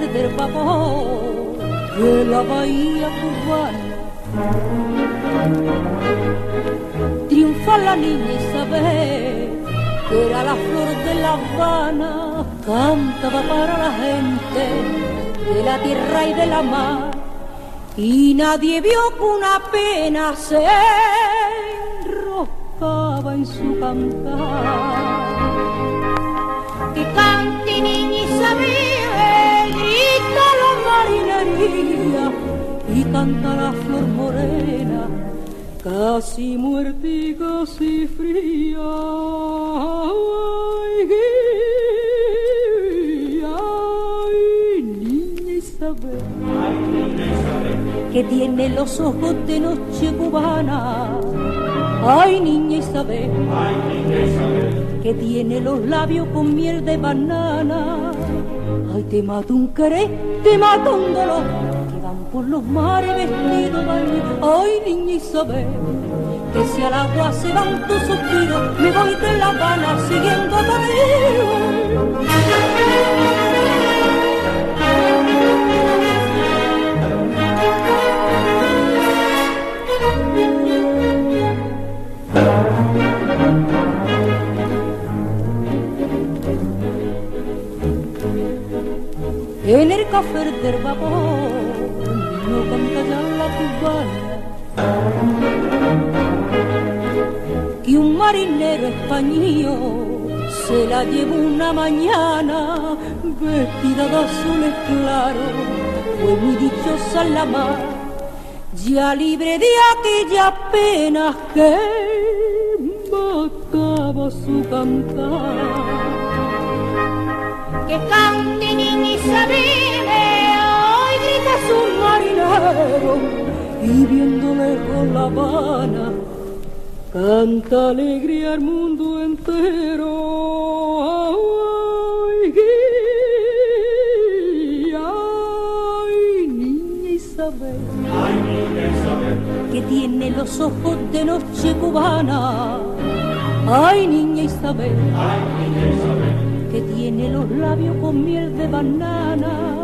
El café del vapor de la bahía cubana. Triunfa la niña Isabel, que era la flor de La Habana, cantaba para la gente de la tierra y de la mar. Y nadie vio que una pena se enroscaba en su cantar. Que cante niña Isabel y canta la flor morena, casi muerta y casi fría. Ay, niña Isabel, que tiene los ojos de noche cubana. Ay, niña Isabel, que tiene los labios con miel de banana. Ay, te mato un querer, te mato un dolor, que van por los mares vestidos de Ay, niña Isabel, que si al agua se van tus suspiros, me voy de La Habana siguiendo a en el café del vapor no canta ya la cubana que un marinero español se la llevó una mañana vestida de azules claros fue muy dichosa en la mar ya libre de aquellas penas que mataba su cantar que cante niña Isabel, hoy grita su marinero y viendo lejos La Habana canta alegría al mundo entero. Ay, ay, niña Isabel, ay, niña Isabel, que tiene los ojos de noche cubana. Ay, niña Isabel, ay, niña Isabel que tiene los labios con miel de banana.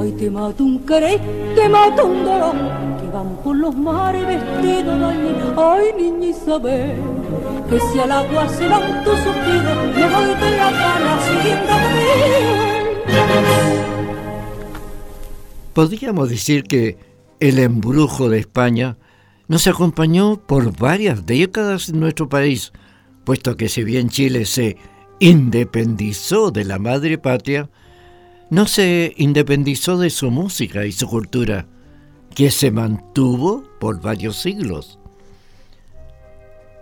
Ay, te mato un querer, te mato un dolor, que van por los mares vestidos de Ay, niña Isabel, que si al agua se van tus suspiros, me voy de la gana siguiendo Podríamos decir que el embrujo de España nos acompañó por varias décadas en nuestro país, puesto que si bien Chile se independizó de la madre patria, no se independizó de su música y su cultura, que se mantuvo por varios siglos.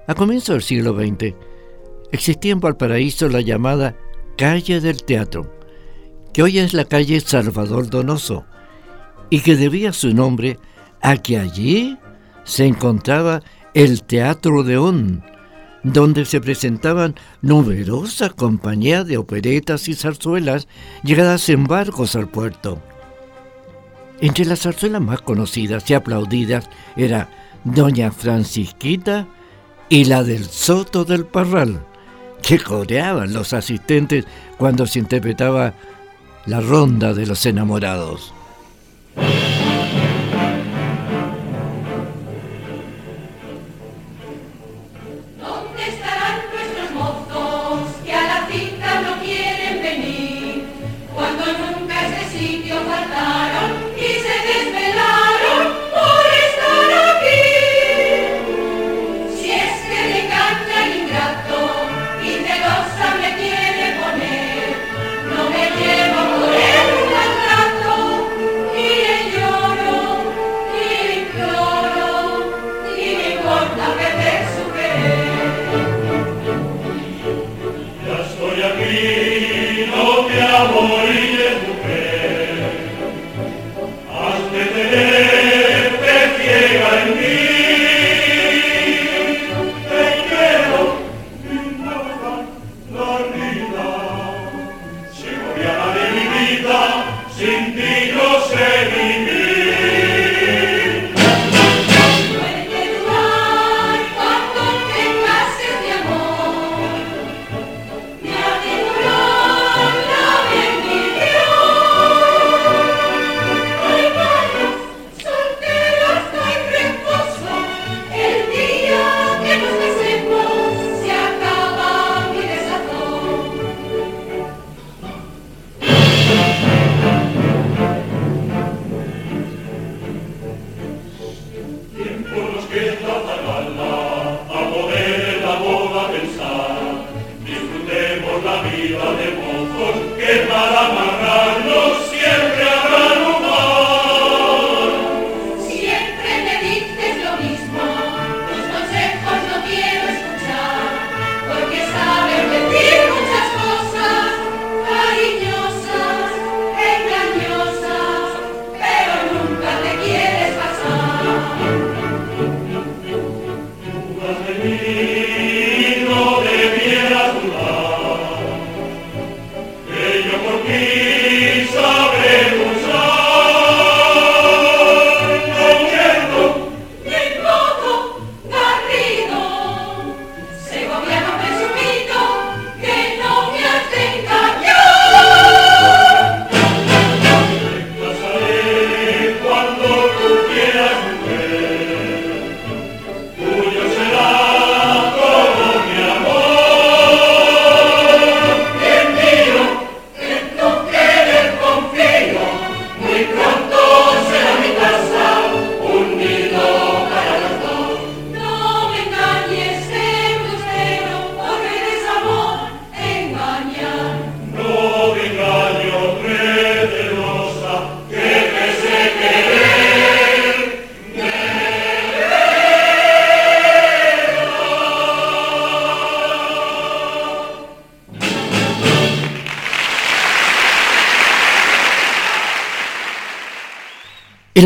A comienzos del siglo XX, existía en Valparaíso la llamada Calle del Teatro, que hoy es la calle Salvador Donoso, y que debía su nombre a que allí se encontraba el Teatro León, donde se presentaban numerosas compañías de operetas y zarzuelas llegadas en barcos al puerto. Entre las zarzuelas más conocidas y aplaudidas era Doña Francisquita y la del Soto del Parral, que coreaban los asistentes cuando se interpretaba la ronda de los enamorados.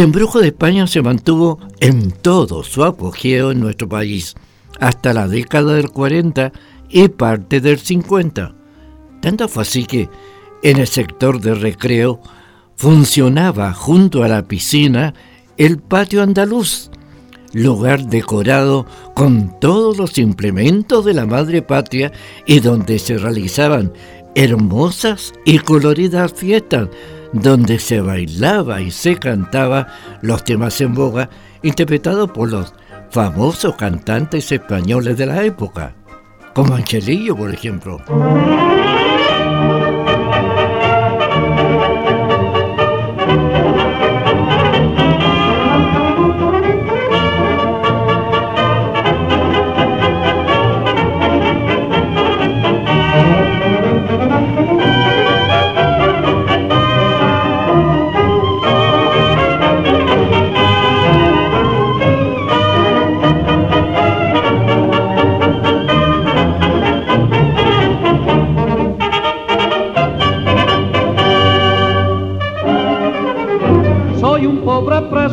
El embrujo de España se mantuvo en todo su apogeo en nuestro país, hasta la década del 40 y parte del 50. Tanto fue así que en el sector de recreo funcionaba junto a la piscina el patio andaluz, lugar decorado con todos los implementos de la madre patria y donde se realizaban hermosas y coloridas fiestas donde se bailaba y se cantaba los temas en boga interpretados por los famosos cantantes españoles de la época, como Angelillo, por ejemplo.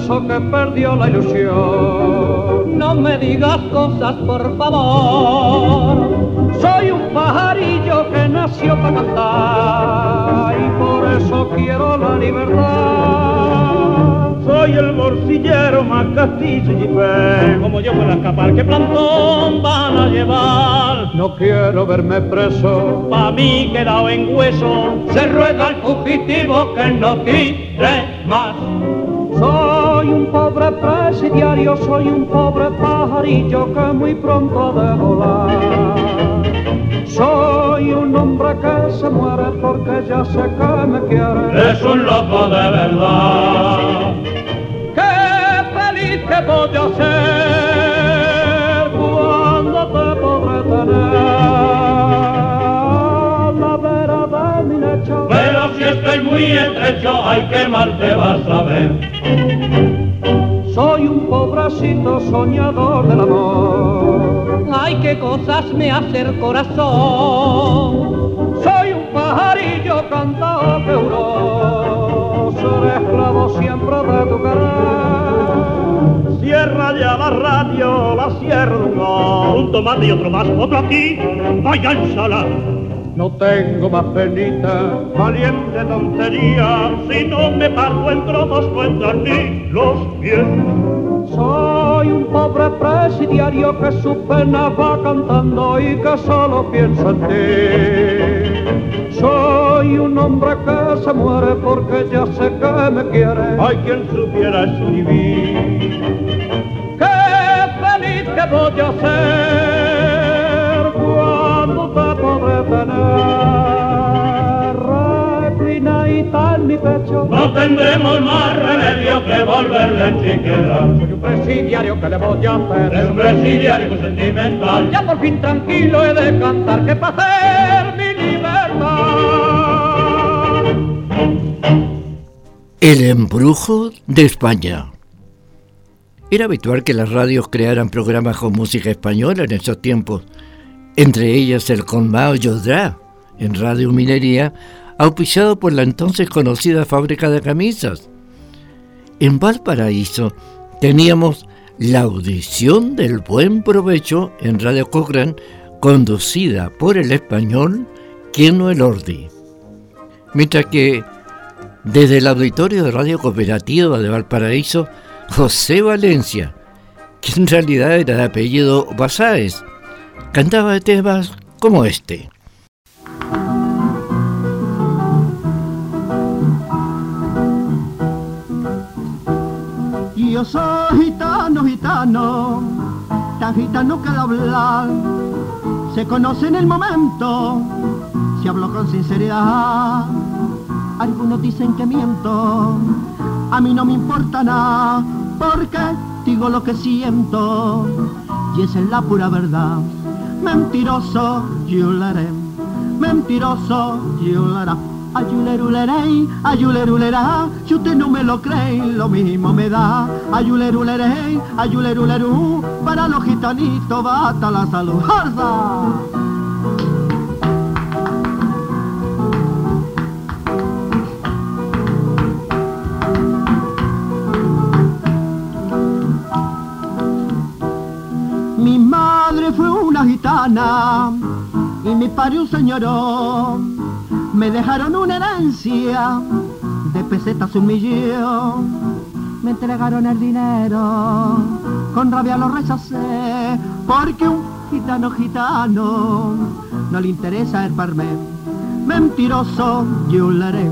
Que perdió la ilusión. No me digas cosas, por favor. Soy un pajarillo que nació para cantar y por eso quiero la libertad. Soy el morcillero más castillo y fe. Como yo puedo escapar, ¿qué plantón van a llevar? No quiero verme preso. Pa' mí quedado en hueso. Se ruega al fugitivo que no tire más. Soy un pobre presidiario, soy un pobre pajarillo que muy pronto ha de volar. Soy un hombre que se muere porque ya sé que me quiere. Es un loco de verdad. Qué feliz que voy a ser cuando te podré tener. Pero si estoy muy estrecho, hay que mal te vas a ver. Pobrecito soñador del amor. Ay, qué cosas me hace el corazón. Soy un pajarillo cantado que Seré esclavo siempre de tu querer. Cierra ya la radio, la cierro. Un tomate y otro más, otro aquí. Vaya ensalada no tengo más penita, valiente tontería, si no me parto en trozos contra ti los pies. Soy un pobre presidiario que su pena va cantando y que solo piensa en ti. Soy un hombre que se muere porque ya sé que me quiere. Hay quien supiera escribir. Qué feliz que voy a ser cuando te podré mi pecho. No tendremos más remedio que volverle chiquera. Soy un presidiario que le voy a hacer. Es un presidiario sentimental. Ya por fin tranquilo he de cantar que para hacer mi libertad. El embrujo de España. Era habitual que las radios crearan programas con música española en esos tiempos, entre ellas el Conmao Yodra en Radio Minería, auspiciado por la entonces conocida fábrica de camisas. En Valparaíso teníamos la audición del buen provecho en Radio Cochrane, conducida por el español Keno Elordi. Mientras que desde el auditorio de Radio Cooperativa de Valparaíso, José Valencia, que en realidad era de apellido Basáez, cantaba temas como este. Yo soy gitano, gitano, tan gitano que al hablar se conoce en el momento, si hablo con sinceridad. Algunos dicen que miento, a mí no me importa nada, porque digo lo que siento, y esa es la pura verdad. Mentiroso, yo lo haré, mentiroso, yo lo haré. Ayulerulerey, ayulerulera, si usted no me lo cree, lo mismo me da. Ayulerulerey, ayulerulerú, para los gitanitos basta la salud. ¡Arza! Mi madre fue una gitana y mi padre un señorón. Me dejaron una herencia de pesetas un millón. Me entregaron el dinero, con rabia lo rechacé, porque un gitano gitano no le interesa el parmen. Mentiroso, yuleré,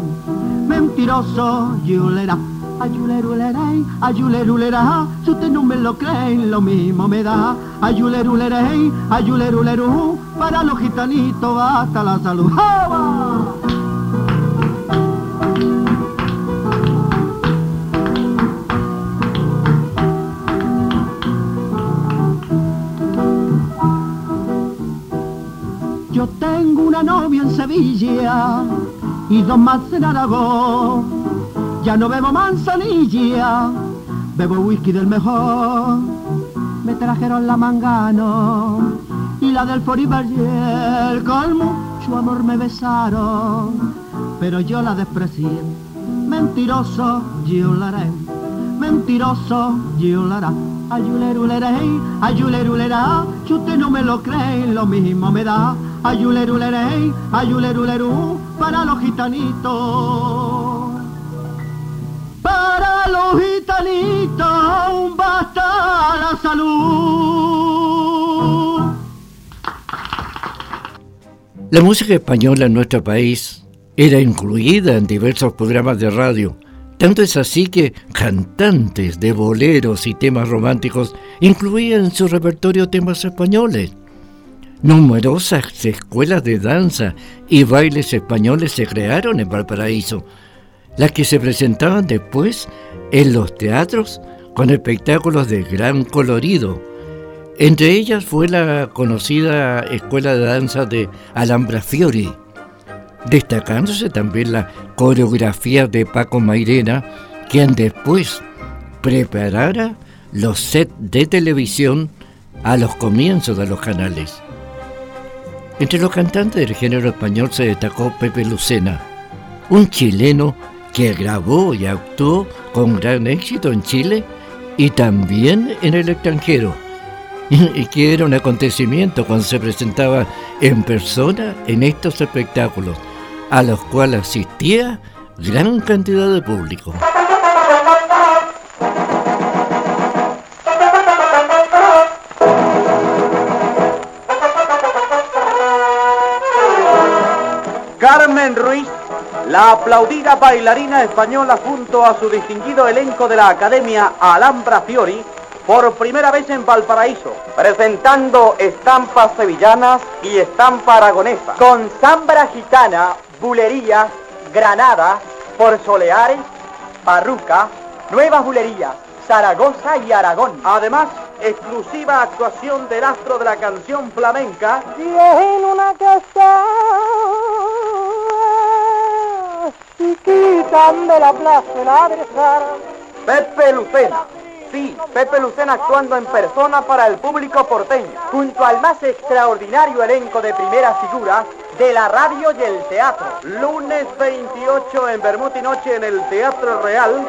mentiroso, yulera. Ayulerulere, ayulerulera, si usted no me lo cree, lo mismo me da. Ayulerulere, ayuleruleru, para los gitanitos hasta la salud. Yo tengo una novia en Sevilla y dos más en Aragón ya no bebo manzanilla, bebo whisky del mejor. Me trajeron la mangano y la del Foribayer, con mucho amor me besaron, pero yo la desprecié. Mentiroso, haré, mentiroso, haré. Ayulerulere, ayulerulera, si usted no me lo cree, lo mismo me da. Ayulerulere, ayuleruleru, para los gitanitos para los gitanitos aún basta la salud. La música española en nuestro país era incluida en diversos programas de radio. Tanto es así que cantantes de boleros y temas románticos incluían en su repertorio temas españoles. Numerosas escuelas de danza y bailes españoles se crearon en Valparaíso, las que se presentaban después en los teatros con espectáculos de gran colorido. Entre ellas fue la conocida Escuela de Danza de Alhambra Fiori, destacándose también la coreografía de Paco Mairena, quien después preparara los sets de televisión a los comienzos de los canales. Entre los cantantes del género español se destacó Pepe Lucena, un chileno que grabó y actuó con gran éxito en Chile y también en el extranjero, y que era un acontecimiento cuando se presentaba en persona en estos espectáculos, a los cuales asistía gran cantidad de público. La aplaudida bailarina española junto a su distinguido elenco de la Academia Alhambra Fiori, por primera vez en Valparaíso, presentando estampas sevillanas y estampa aragonesa, con zambra gitana, bulería, granada, por soleares, parruca, nuevas bulerías, Zaragoza y Aragón. Además, exclusiva actuación del astro de la canción flamenca. Y una casa y quitan de la plaza la Pepe Lucena. Sí, Pepe Lucena actuando en persona para el público porteño, junto al más extraordinario elenco de primera figura de la radio y el teatro. Lunes 28 en Bermud y Noche en el Teatro Real,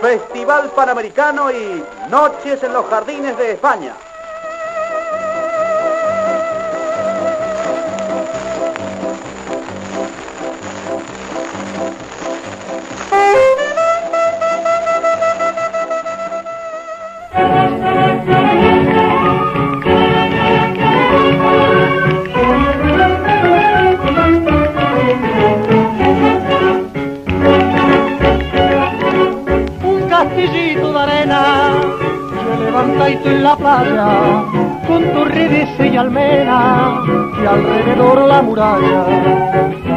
Festival Panamericano y Noches en los Jardines de España. En la playa, con tu y almena, y alrededor la muralla,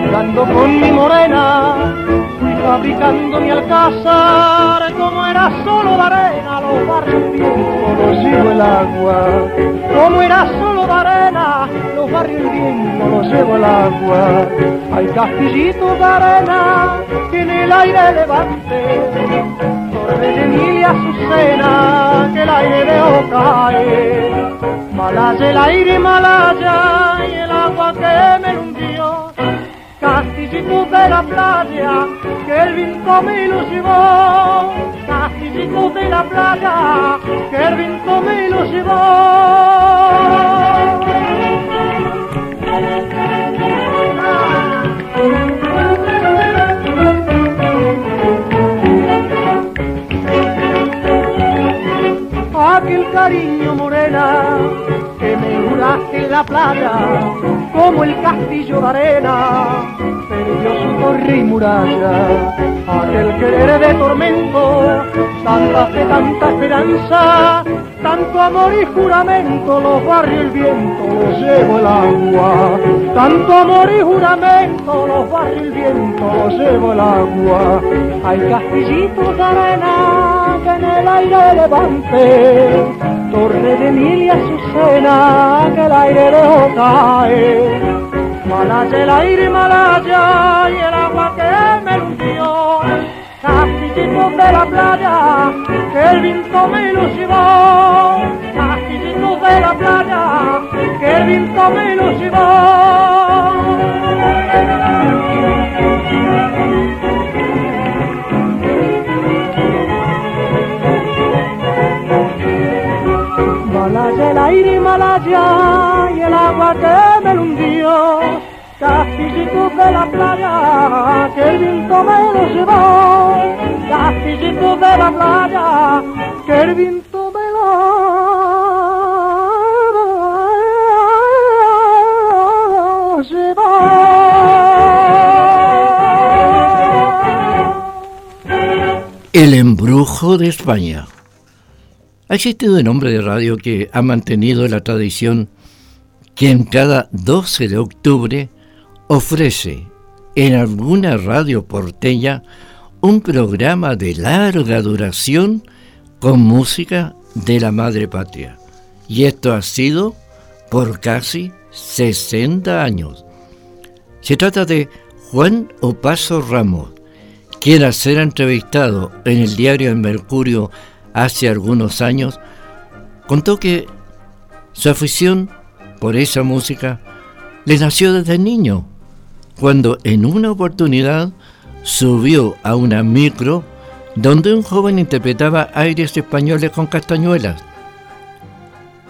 jugando con mi morena, fui fabricando mi alcázar, como era solo de arena, los barrios viejos sigo el agua, como era solo de arena, los barrios viejos los llevo el agua, hay castillitos de arena, que en el aire levante, Medellín y Azucena, que el aire veo caer. Malaya, el aire Malaya, y el agua que me hundió. Castillico de la playa, que el viento me ilusionó. Castillico de la playa, que el viento me ilusionó. Ah. Aquel cariño morena que me juraste en la playa como el castillo de arena perdió su torre y muralla aquel querer de tormento tanta fe, tanta esperanza tanto amor y juramento los barrios el viento los llevo el agua. Tanto amor y juramento los barrios el viento los llevo el agua. Hay castillitos de arena que en el aire levante torre de Emilia Azucena que el aire de cae Malaya el aire Malaya y el agua que me hundió castillitos de la playa que el viento me los llevó castillitos de la playa que el viento me los el aire Malaya y el agua que me hundió. Castillitos de la playa que el viento me los llevó. Castillitos de la playa que el viento me los llevó. El embrujo de España. Ha existido un hombre de radio que ha mantenido la tradición que en cada 12 de octubre ofrece en alguna radio porteña un programa de larga duración con música de la madre patria. Y esto ha sido por casi 60 años. Se trata de Juan Opaso Ramos, quien al ser entrevistado en el diario El Mercurio hace algunos años, contó que su afición por esa música le nació desde niño, cuando en una oportunidad subió a una micro donde un joven interpretaba aires españoles con castañuelas.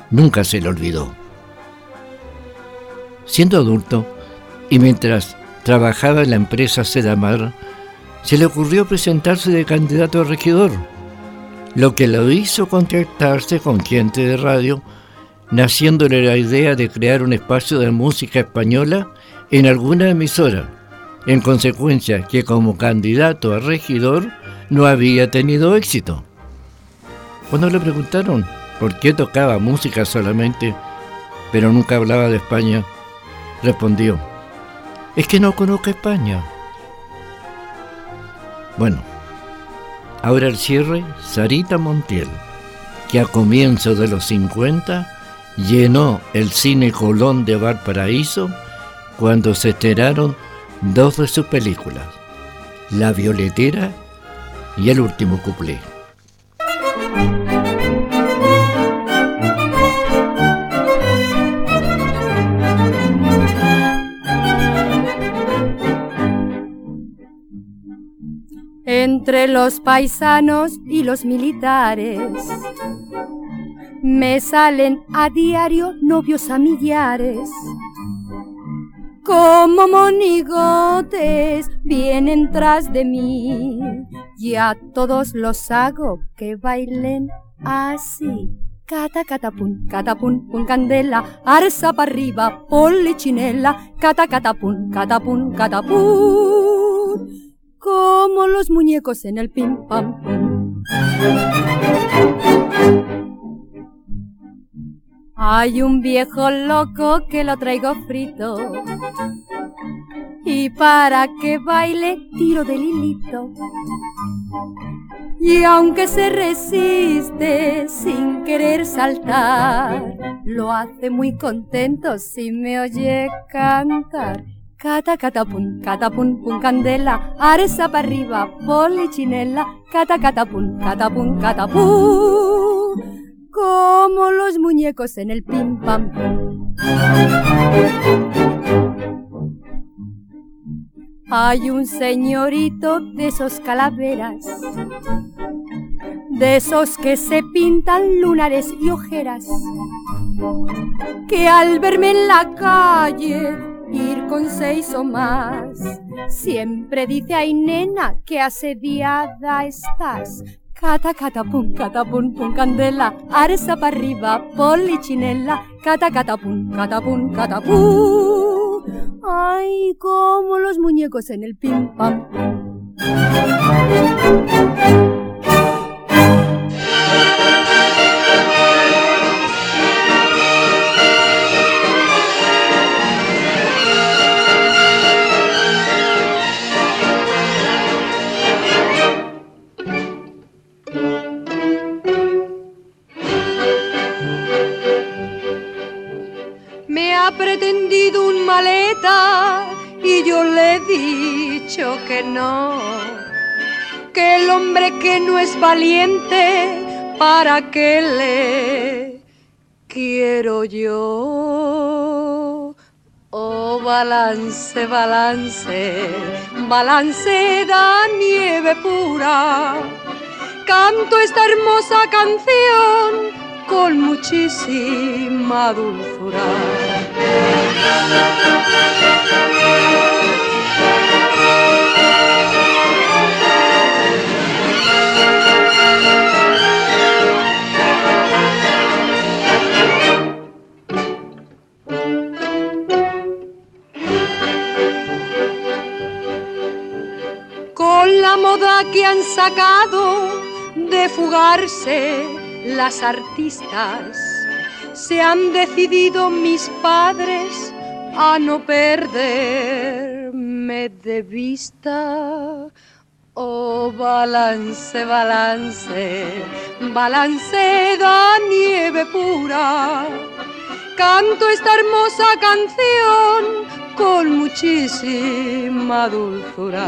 Nunca se le olvidó. Siendo adulto y mientras trabajaba en la empresa Sedamar, se le ocurrió presentarse de candidato a regidor lo que lo hizo contactarse con gente de radio, naciéndole la idea de crear un espacio de música española en alguna emisora, en consecuencia que como candidato a regidor no había tenido éxito. Cuando le preguntaron por qué tocaba música solamente, pero nunca hablaba de España, respondió, es que no conozco España. Bueno, Ahora el cierre, Sarita Montiel, que a comienzos de los 50 llenó el cine Colón de Valparaíso cuando se estrenaron dos de sus películas, La Violetera y El Último Cuplé. Entre los paisanos y los militares. Me salen a diario novios a millares. Como monigotes vienen tras de mí y a todos los hago que bailen así. Cata, catapun, catapun, pun candela, arsa para arriba, polichinela, cata, catapun, catapun, catapun como los muñecos en el pim pam Hay un viejo loco que lo traigo frito y para que baile tiro del hilito. Y aunque se resiste sin querer saltar, lo hace muy contento si me oye cantar. Cata, catapun, catapun, pun candela, aresa para arriba, polichinela, cata, catapun, catapun, catapun, como los muñecos en el pim pam. Hay un señorito de esos calaveras, de esos que se pintan lunares y ojeras, que al verme en la calle ir con seis o más. Siempre dice, ay nena, que asediada estás. Cata cata pum cata pum pum candela, arsa para arriba, polichinela, cata cata pum cata pum cata. Ay, como los muñecos en el pim pam. Que no, que el hombre que no es valiente, ¿para qué le quiero yo? Oh, balance, balance, balance da nieve pura. Canto esta hermosa canción con muchísima dulzura. Que han sacado de fugarse las artistas se han decidido mis padres a no perderme de vista. Oh, balance, balance, balance da nieve pura. Canto esta hermosa canción con muchísima dulzura.